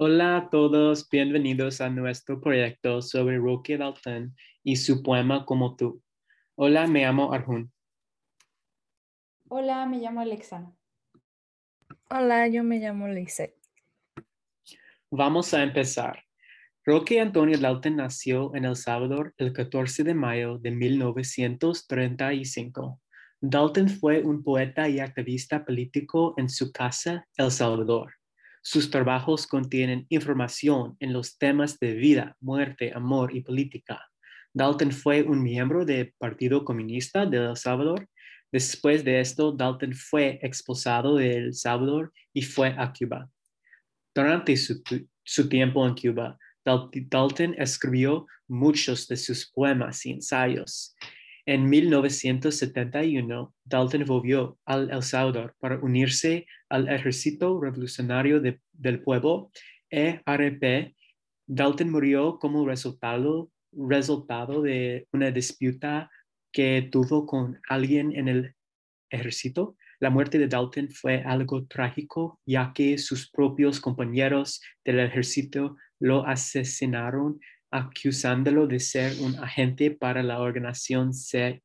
Hola a todos, bienvenidos a nuestro proyecto sobre Roque Dalton y su poema Como tú. Hola, me llamo Arjun. Hola, me llamo Alexa. Hola, yo me llamo Lise. Vamos a empezar. Roque Antonio Dalton nació en El Salvador el 14 de mayo de 1935. Dalton fue un poeta y activista político en su casa, El Salvador. Sus trabajos contienen información en los temas de vida, muerte, amor y política. Dalton fue un miembro del Partido Comunista de El Salvador. Después de esto, Dalton fue expulsado de El Salvador y fue a Cuba. Durante su, su tiempo en Cuba, Dalton escribió muchos de sus poemas y ensayos. En 1971, Dalton volvió al El Salvador para unirse al Ejército Revolucionario del Pueblo, ERP. Dalton murió como resultado, resultado de una disputa que tuvo con alguien en el ejército. La muerte de Dalton fue algo trágico, ya que sus propios compañeros del ejército lo asesinaron acusándolo de ser un agente para la organización CIA.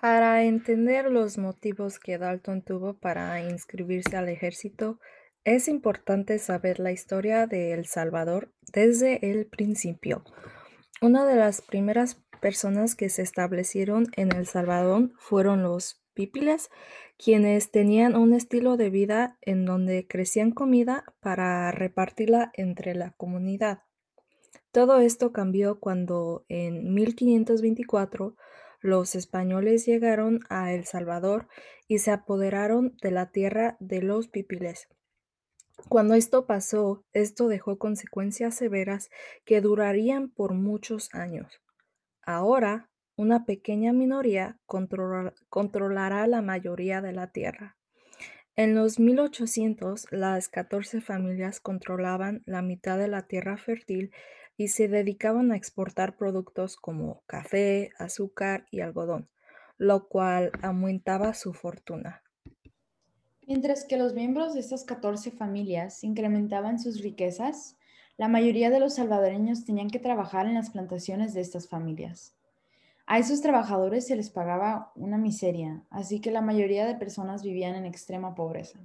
Para entender los motivos que Dalton tuvo para inscribirse al ejército, es importante saber la historia de El Salvador desde el principio. Una de las primeras personas que se establecieron en El Salvador fueron los pípiles, quienes tenían un estilo de vida en donde crecían comida para repartirla entre la comunidad. Todo esto cambió cuando en 1524 los españoles llegaron a El Salvador y se apoderaron de la tierra de los pipiles. Cuando esto pasó, esto dejó consecuencias severas que durarían por muchos años. Ahora, una pequeña minoría controlará la mayoría de la tierra. En los 1800, las 14 familias controlaban la mitad de la tierra fértil y se dedicaban a exportar productos como café, azúcar y algodón, lo cual aumentaba su fortuna. Mientras que los miembros de estas 14 familias incrementaban sus riquezas, la mayoría de los salvadoreños tenían que trabajar en las plantaciones de estas familias. A esos trabajadores se les pagaba una miseria, así que la mayoría de personas vivían en extrema pobreza.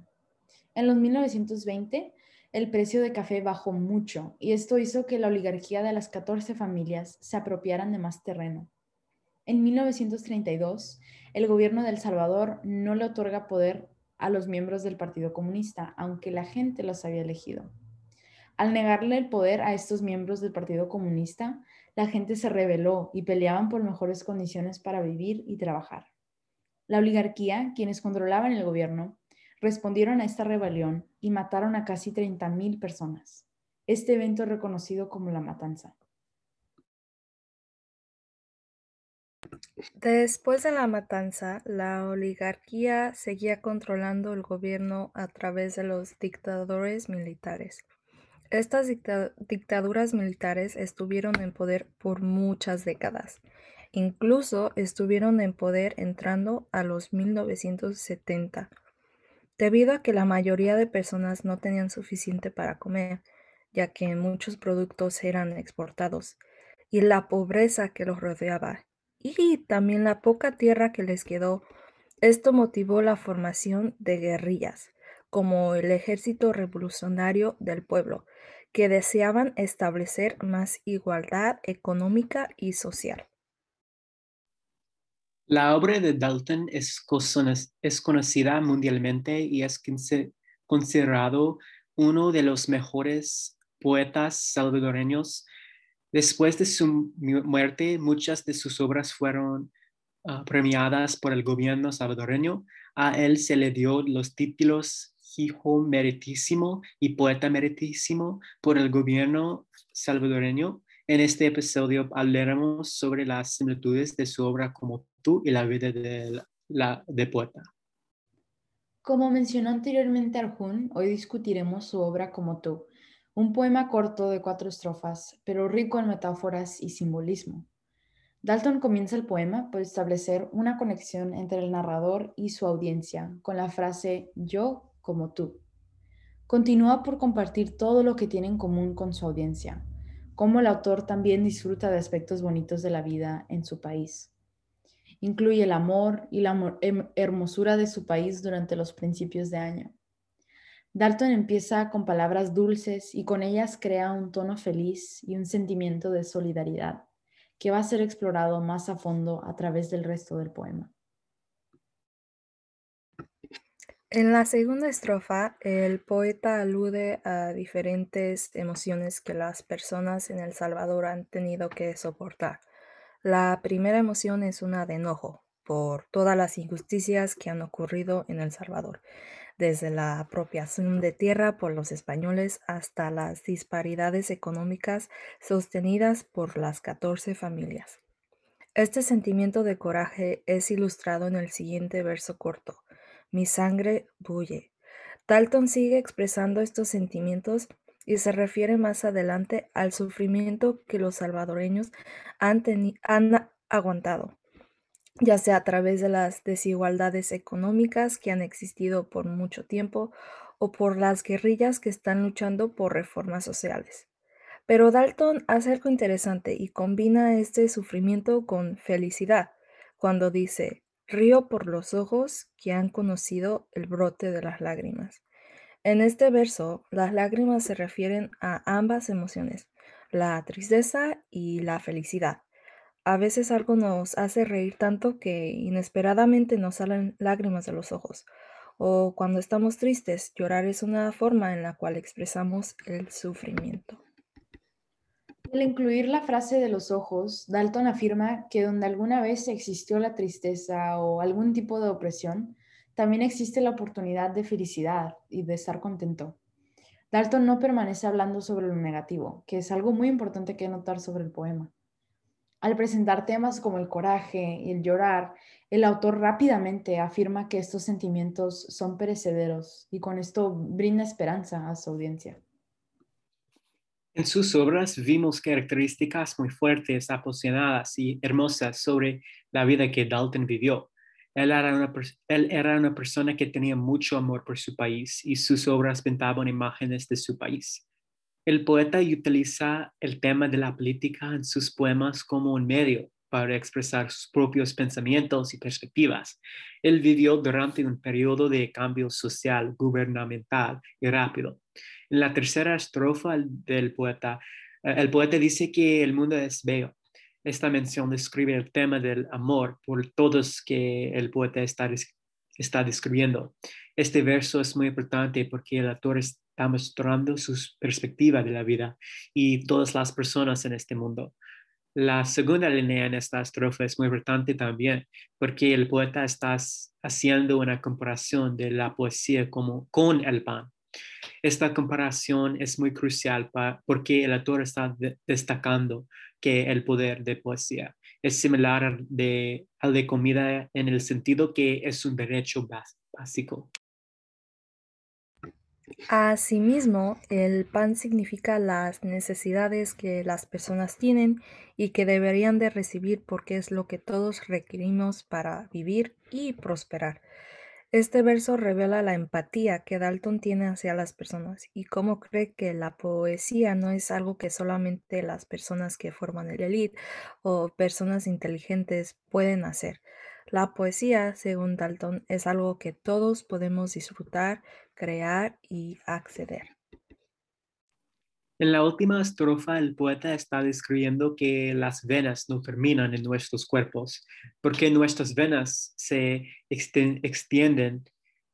En los 1920, el precio de café bajó mucho y esto hizo que la oligarquía de las 14 familias se apropiaran de más terreno. En 1932, el gobierno de El Salvador no le otorga poder a los miembros del Partido Comunista, aunque la gente los había elegido. Al negarle el poder a estos miembros del Partido Comunista, la gente se rebeló y peleaban por mejores condiciones para vivir y trabajar. La oligarquía, quienes controlaban el gobierno, respondieron a esta rebelión y mataron a casi 30.000 personas. Este evento es reconocido como la matanza. Después de la matanza, la oligarquía seguía controlando el gobierno a través de los dictadores militares. Estas dictaduras militares estuvieron en poder por muchas décadas. Incluso estuvieron en poder entrando a los 1970, debido a que la mayoría de personas no tenían suficiente para comer, ya que muchos productos eran exportados, y la pobreza que los rodeaba, y también la poca tierra que les quedó. Esto motivó la formación de guerrillas, como el Ejército Revolucionario del Pueblo, que deseaban establecer más igualdad económica y social. La obra de Dalton es, conocida mundialmente y es considerado uno de los mejores poetas salvadoreños. Después de su muerte, muchas de sus obras fueron ah, premiadas por el gobierno salvadoreño. A él se le dio los títulos hijo meritísimo y poeta meritísimo por el gobierno salvadoreño. En este episodio hablaremos sobre las similitudes de su obra como tú y la vida de, la, de poeta. Como mencionó anteriormente Arjun, hoy discutiremos su obra como tú, un poema corto de cuatro estrofas, pero rico en metáforas y simbolismo. Dalton comienza el poema por establecer una conexión entre el narrador y su audiencia con la frase yo como tú. continúa por compartir todo lo que tiene en común con su audiencia, cómo el autor también disfruta de aspectos bonitos de la vida en su país. Incluye el amor y la hermosura de su país durante los principios de año. Dalton empieza con palabras dulces y con ellas crea un tono feliz y un sentimiento de solidaridad que va a ser explorado más a fondo a través del resto del poema. En la segunda estrofa, el poeta alude a diferentes emociones que las personas en El Salvador han tenido que soportar. La primera emoción es una de enojo por todas las injusticias que han ocurrido en El Salvador, desde la apropiación de tierra por los españoles hasta las disparidades económicas sostenidas por las 14 familias. Este sentimiento de coraje es ilustrado en el siguiente verso corto. Mi sangre bulle. Dalton sigue expresando estos sentimientos y se refiere más adelante al sufrimiento que los salvadoreños han, aguantado, ya sea a través de las desigualdades económicas que han existido por mucho tiempo o por las guerrillas que están luchando por reformas sociales. Pero Dalton hace algo interesante y combina este sufrimiento con felicidad cuando dice, Río por los ojos que han conocido el brote de las lágrimas. En este verso, las lágrimas se refieren a ambas emociones, la tristeza y la felicidad. A veces algo nos hace reír tanto que inesperadamente nos salen lágrimas de los ojos. O cuando estamos tristes, llorar es una forma en la cual expresamos el sufrimiento. Al incluir la frase de los ojos, Dalton afirma que donde alguna vez existió la tristeza o algún tipo de opresión, también existe la oportunidad de felicidad y de estar contento. Dalton no permanece hablando sobre lo negativo, que es algo muy importante que notar sobre el poema. Al presentar temas como el coraje y el llorar, el autor rápidamente afirma que estos sentimientos son perecederos y con esto brinda esperanza a su audiencia. En sus obras vimos características muy fuertes, apasionadas y hermosas sobre la vida que Dalton vivió. Él era, una, persona que tenía mucho amor por su país y sus obras pintaban imágenes de su país. El poeta utiliza el tema de la política en sus poemas como un medio para expresar sus propios pensamientos y perspectivas. Él vivió durante un periodo de cambio social, gubernamental y rápido. En la tercera estrofa del poeta, eh, el poeta dice que el mundo es bello. Esta mención describe el tema del amor por todos que el poeta está, está describiendo. Este verso es muy importante porque el autor está mostrando su perspectiva de la vida y todas las personas en este mundo. La segunda línea en esta estrofa es muy importante también porque el poeta está haciendo una comparación de la poesía como con el pan. Esta comparación es muy crucial porque el autor está destacando que el poder de poesía es similar al de, al de comida en el sentido que es un derecho básico. Asimismo, el pan significa las necesidades que las personas tienen y que deberían de recibir porque es lo que todos requerimos para vivir y prosperar. Este verso revela la empatía que Dalton tiene hacia las personas y cómo cree que la poesía no es algo que solamente las personas que forman el elite o personas inteligentes pueden hacer. La poesía, según Dalton, es algo que todos podemos disfrutar, crear y acceder. En la última estrofa, el poeta está describiendo que las venas no terminan en nuestros cuerpos, porque nuestras venas se extienden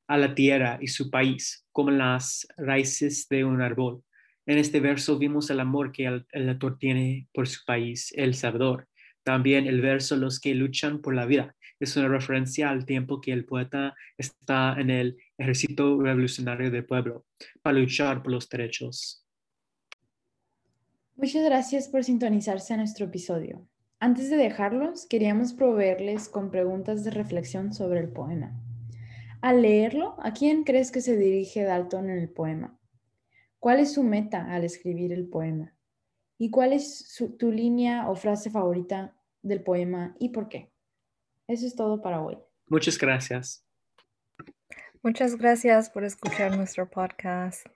a la tierra y su país, como las raíces de un árbol. En este verso vimos el amor que el, autor tiene por su país, El Salvador. También el verso Los que luchan por la vida es una referencia al tiempo que el poeta está en el ejército revolucionario del pueblo para luchar por los derechos. Muchas gracias por sintonizarse a nuestro episodio. Antes de dejarlos, queríamos proveerles con preguntas de reflexión sobre el poema. Al leerlo, ¿a quién crees que se dirige Dalton en el poema? ¿Cuál es su meta al escribir el poema? ¿Y cuál es tu línea o frase favorita del poema y por qué? Eso es todo para hoy. Muchas gracias. Muchas gracias por escuchar nuestro podcast.